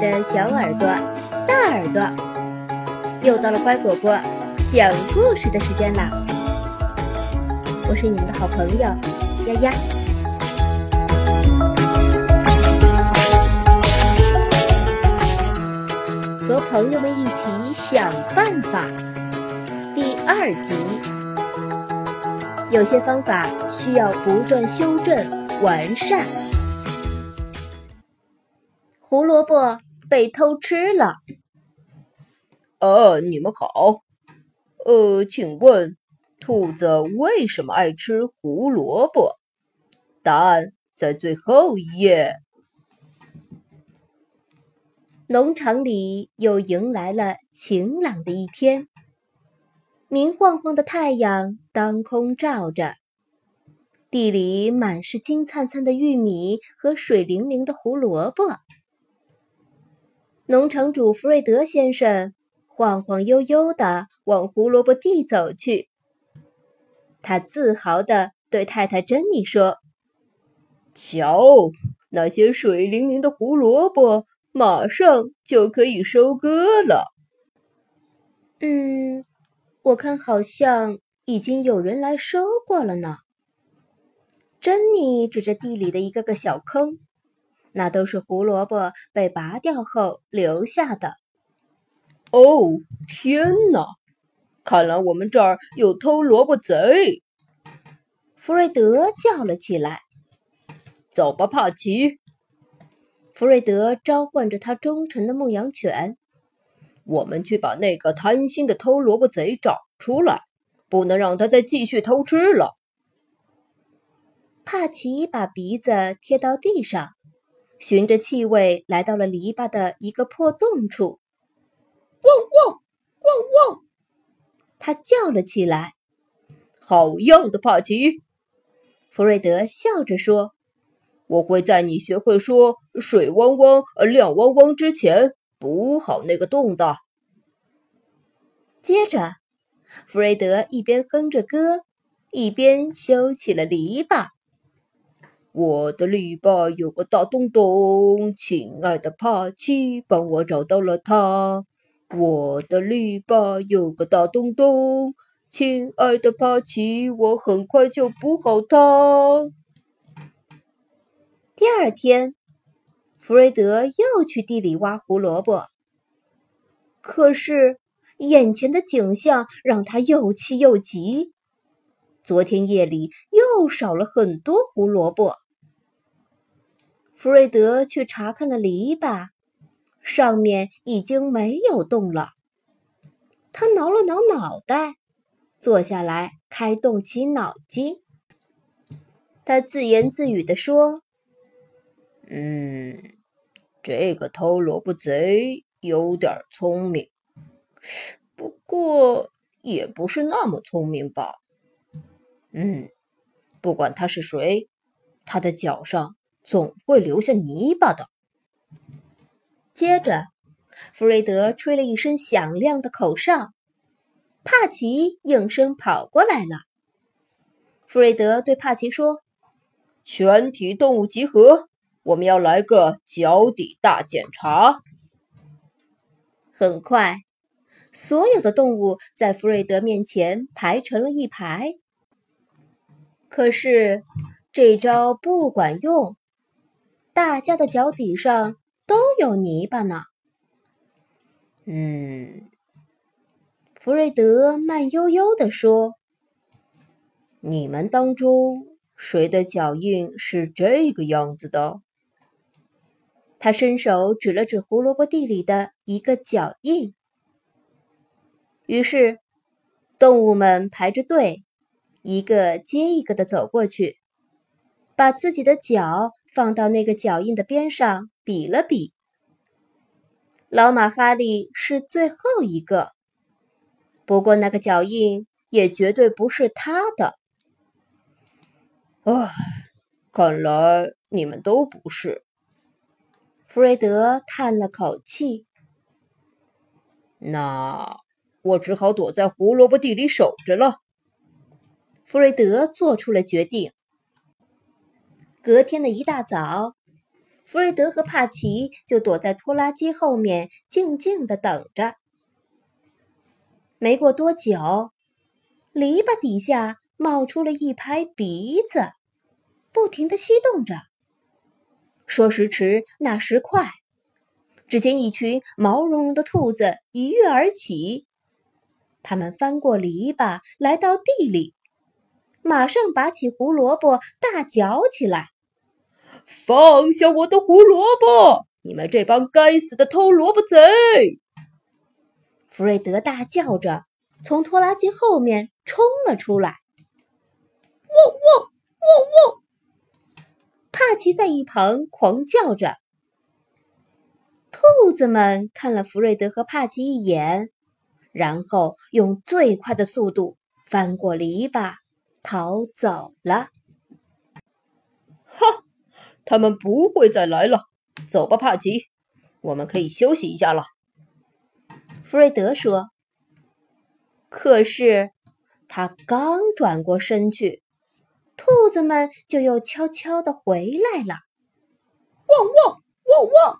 的小耳朵、大耳朵，又到了乖果果讲故事的时间啦！我是你们的好朋友丫丫，和朋友们一起想办法。第二集，有些方法需要不断修正完善。胡萝卜被偷吃了。呃，你们好。呃，请问，兔子为什么爱吃胡萝卜？答案在最后一页。农场里又迎来了晴朗的一天，明晃晃的太阳当空照着，地里满是金灿灿的玉米和水灵灵的胡萝卜。农场主弗瑞德先生晃晃悠悠地往胡萝卜地走去，他自豪地对太太珍妮说：“瞧，那些水灵灵的胡萝卜，马上就可以收割了。”“嗯，我看好像已经有人来收过了呢。”珍妮指着地里的一个个小坑。那都是胡萝卜被拔掉后留下的。哦，天哪！看来我们这儿有偷萝卜贼！弗瑞德叫了起来：“走吧，帕奇！”弗瑞德召唤着他忠诚的牧羊犬：“我们去把那个贪心的偷萝卜贼找出来，不能让他再继续偷吃了。”帕奇把鼻子贴到地上。循着气味来到了篱笆的一个破洞处，汪汪汪汪！他叫了起来：“好样的，帕奇！”弗瑞德笑着说：“我会在你学会说‘水汪汪，亮汪汪’之前补好那个洞的。”接着，弗瑞德一边哼着歌，一边修起了篱笆。我的篱笆有个大洞洞，亲爱的帕奇，帮我找到了它。我的篱笆有个大洞洞，亲爱的帕奇，我很快就补好它。第二天，弗瑞德又去地里挖胡萝卜，可是眼前的景象让他又气又急。昨天夜里又少了很多胡萝卜。弗瑞德去查看了篱笆，上面已经没有洞了。他挠了挠脑袋，坐下来开动起脑筋。他自言自语地说：“嗯，这个偷萝卜贼有点聪明，不过也不是那么聪明吧。嗯，不管他是谁，他的脚上……”总会留下泥巴的。接着，弗瑞德吹了一声响亮的口哨，帕奇应声跑过来了。弗瑞德对帕奇说：“全体动物集合，我们要来个脚底大检查。”很快，所有的动物在弗瑞德面前排成了一排。可是，这招不管用。大家的脚底上都有泥巴呢。嗯，弗瑞德慢悠悠地说：“你们当中谁的脚印是这个样子的？”他伸手指了指胡萝卜地里的一个脚印。于是，动物们排着队，一个接一个的走过去，把自己的脚。放到那个脚印的边上比了比，老马哈利是最后一个，不过那个脚印也绝对不是他的。唉，看来你们都不是。弗瑞德叹了口气。那我只好躲在胡萝卜地里守着了。弗瑞德做出了决定。隔天的一大早，弗瑞德和帕奇就躲在拖拉机后面，静静的等着。没过多久，篱笆底下冒出了一排鼻子，不停的吸动着。说时迟，那时快，只见一群毛茸茸的兔子一跃而起，它们翻过篱笆，来到地里，马上拔起胡萝卜，大嚼起来。放下我的胡萝卜！你们这帮该死的偷萝卜贼！弗瑞德大叫着，从拖拉机后面冲了出来。汪汪汪汪！帕奇在一旁狂叫着。兔子们看了弗瑞德和帕奇一眼，然后用最快的速度翻过篱笆，逃走了。哈！他们不会再来了，走吧，帕奇，我们可以休息一下了。”弗瑞德说。可是他刚转过身去，兔子们就又悄悄的回来了。汪汪汪汪！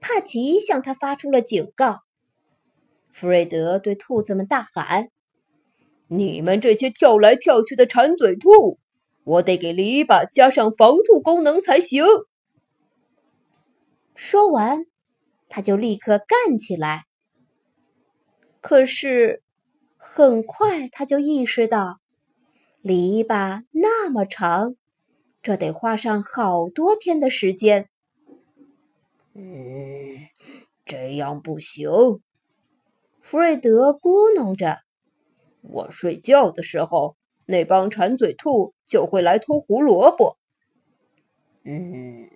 帕奇向他发出了警告。弗瑞德对兔子们大喊：“你们这些跳来跳去的馋嘴兔！”我得给篱笆加上防兔功能才行。说完，他就立刻干起来。可是，很快他就意识到，篱笆那么长，这得花上好多天的时间。嗯，这样不行。弗瑞德咕哝着：“我睡觉的时候。”那帮馋嘴兔就会来偷胡萝卜。嗯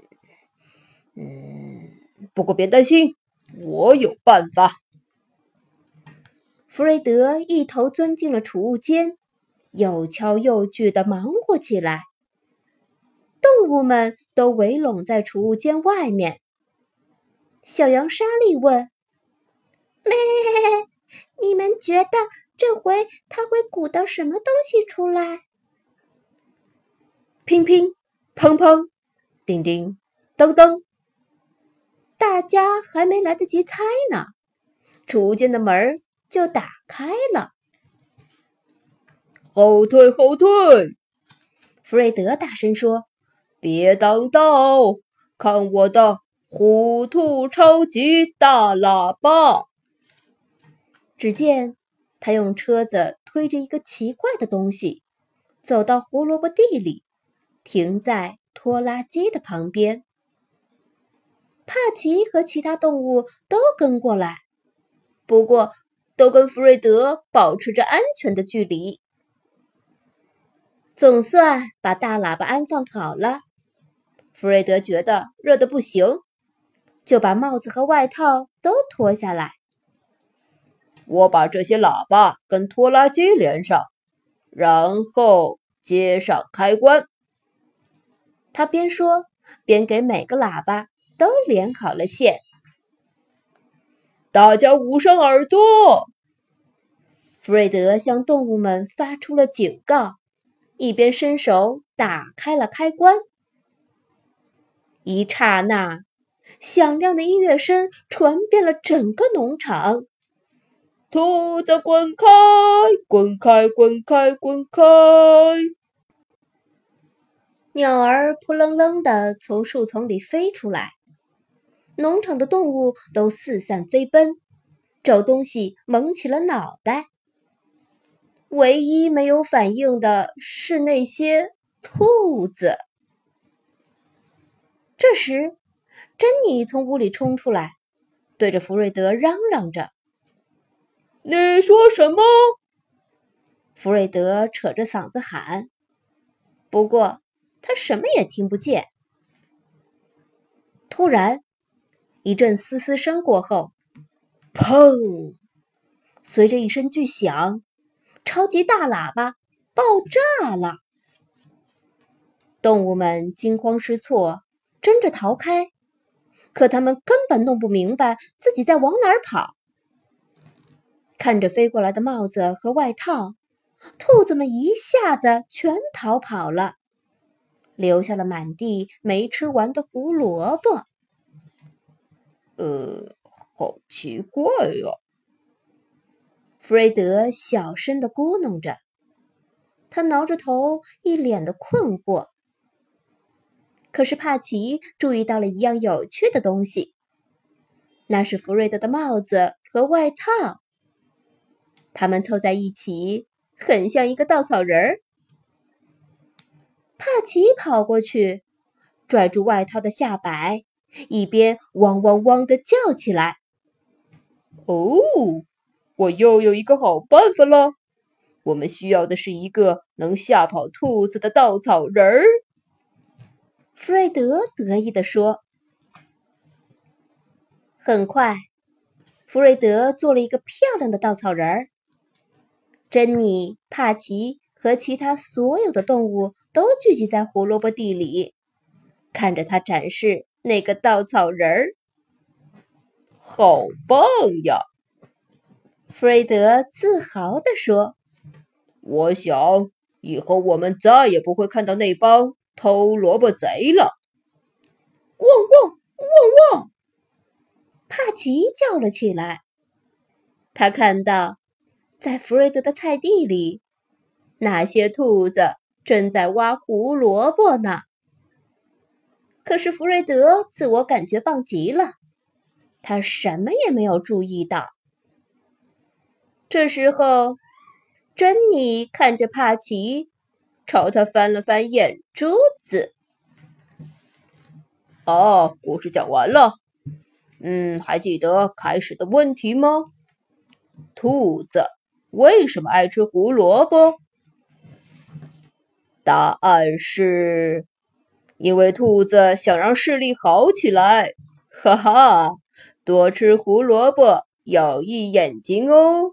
嗯，不过别担心，我有办法。弗瑞德一头钻进了储物间，又敲又锯的忙活起来。动物们都围拢在储物间外面。小羊莎莉问：“咩，你们觉得？”这回他会鼓捣什么东西出来？乒乒乓乓，叮叮当当。大家还没来得及猜呢，储物间的门就打开了。后退，后退！弗瑞德大声说：“别挡道，看我的虎兔超级大喇叭！”只见。他用车子推着一个奇怪的东西，走到胡萝卜地里，停在拖拉机的旁边。帕奇和其他动物都跟过来，不过都跟弗瑞德保持着安全的距离。总算把大喇叭安放好了，弗瑞德觉得热的不行，就把帽子和外套都脱下来。我把这些喇叭跟拖拉机连上，然后接上开关。他边说边给每个喇叭都连好了线。大家捂上耳朵！弗瑞德向动物们发出了警告，一边伸手打开了开关。一刹那，响亮的音乐声传遍了整个农场。兔子滚开，滚开，滚开，滚开！鸟儿扑棱棱的从树丛里飞出来，农场的动物都四散飞奔，找东西蒙起了脑袋。唯一没有反应的是那些兔子。这时，珍妮从屋里冲出来，对着福瑞德嚷嚷着。你说什么？弗瑞德扯着嗓子喊，不过他什么也听不见。突然，一阵嘶嘶声过后，砰！随着一声巨响，超级大喇叭爆炸了。动物们惊慌失措，争着逃开，可他们根本弄不明白自己在往哪儿跑。看着飞过来的帽子和外套，兔子们一下子全逃跑了。留下了满地没吃完的胡萝卜。呃，好奇怪呀！弗瑞德小声的咕哝着，他挠着头，一脸的困惑。可是帕奇注意到了一样有趣的东西，那是弗瑞德的帽子和外套。它们凑在一起，很像一个稻草人儿。帕奇跑过去，拽住外套的下摆。一边汪汪汪的叫起来。哦，我又有一个好办法了！我们需要的是一个能吓跑兔子的稻草人儿。弗瑞德得意地说。很快，弗瑞德做了一个漂亮的稻草人儿。珍妮、帕奇和其他所有的动物都聚集在胡萝卜地里，看着他展示。那个稻草人儿，好棒呀！弗瑞德自豪地说：“我想以后我们再也不会看到那帮偷萝卜贼了。”汪汪汪汪！帕奇叫了起来。他看到，在弗瑞德的菜地里，那些兔子正在挖胡萝卜呢。可是弗瑞德自我感觉棒极了，他什么也没有注意到。这时候，珍妮看着帕奇，朝他翻了翻眼珠子。哦，故事讲完了。嗯，还记得开始的问题吗？兔子为什么爱吃胡萝卜？答案是。因为兔子想让视力好起来，哈哈，多吃胡萝卜有益眼睛哦。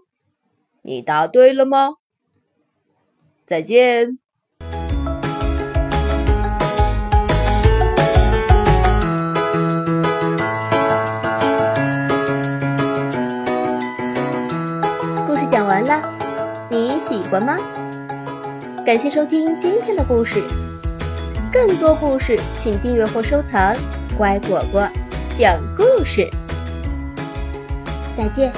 你答对了吗？再见。故事讲完了，你喜欢吗？感谢收听今天的故事。更多故事，请订阅或收藏。乖果果讲故事，再见。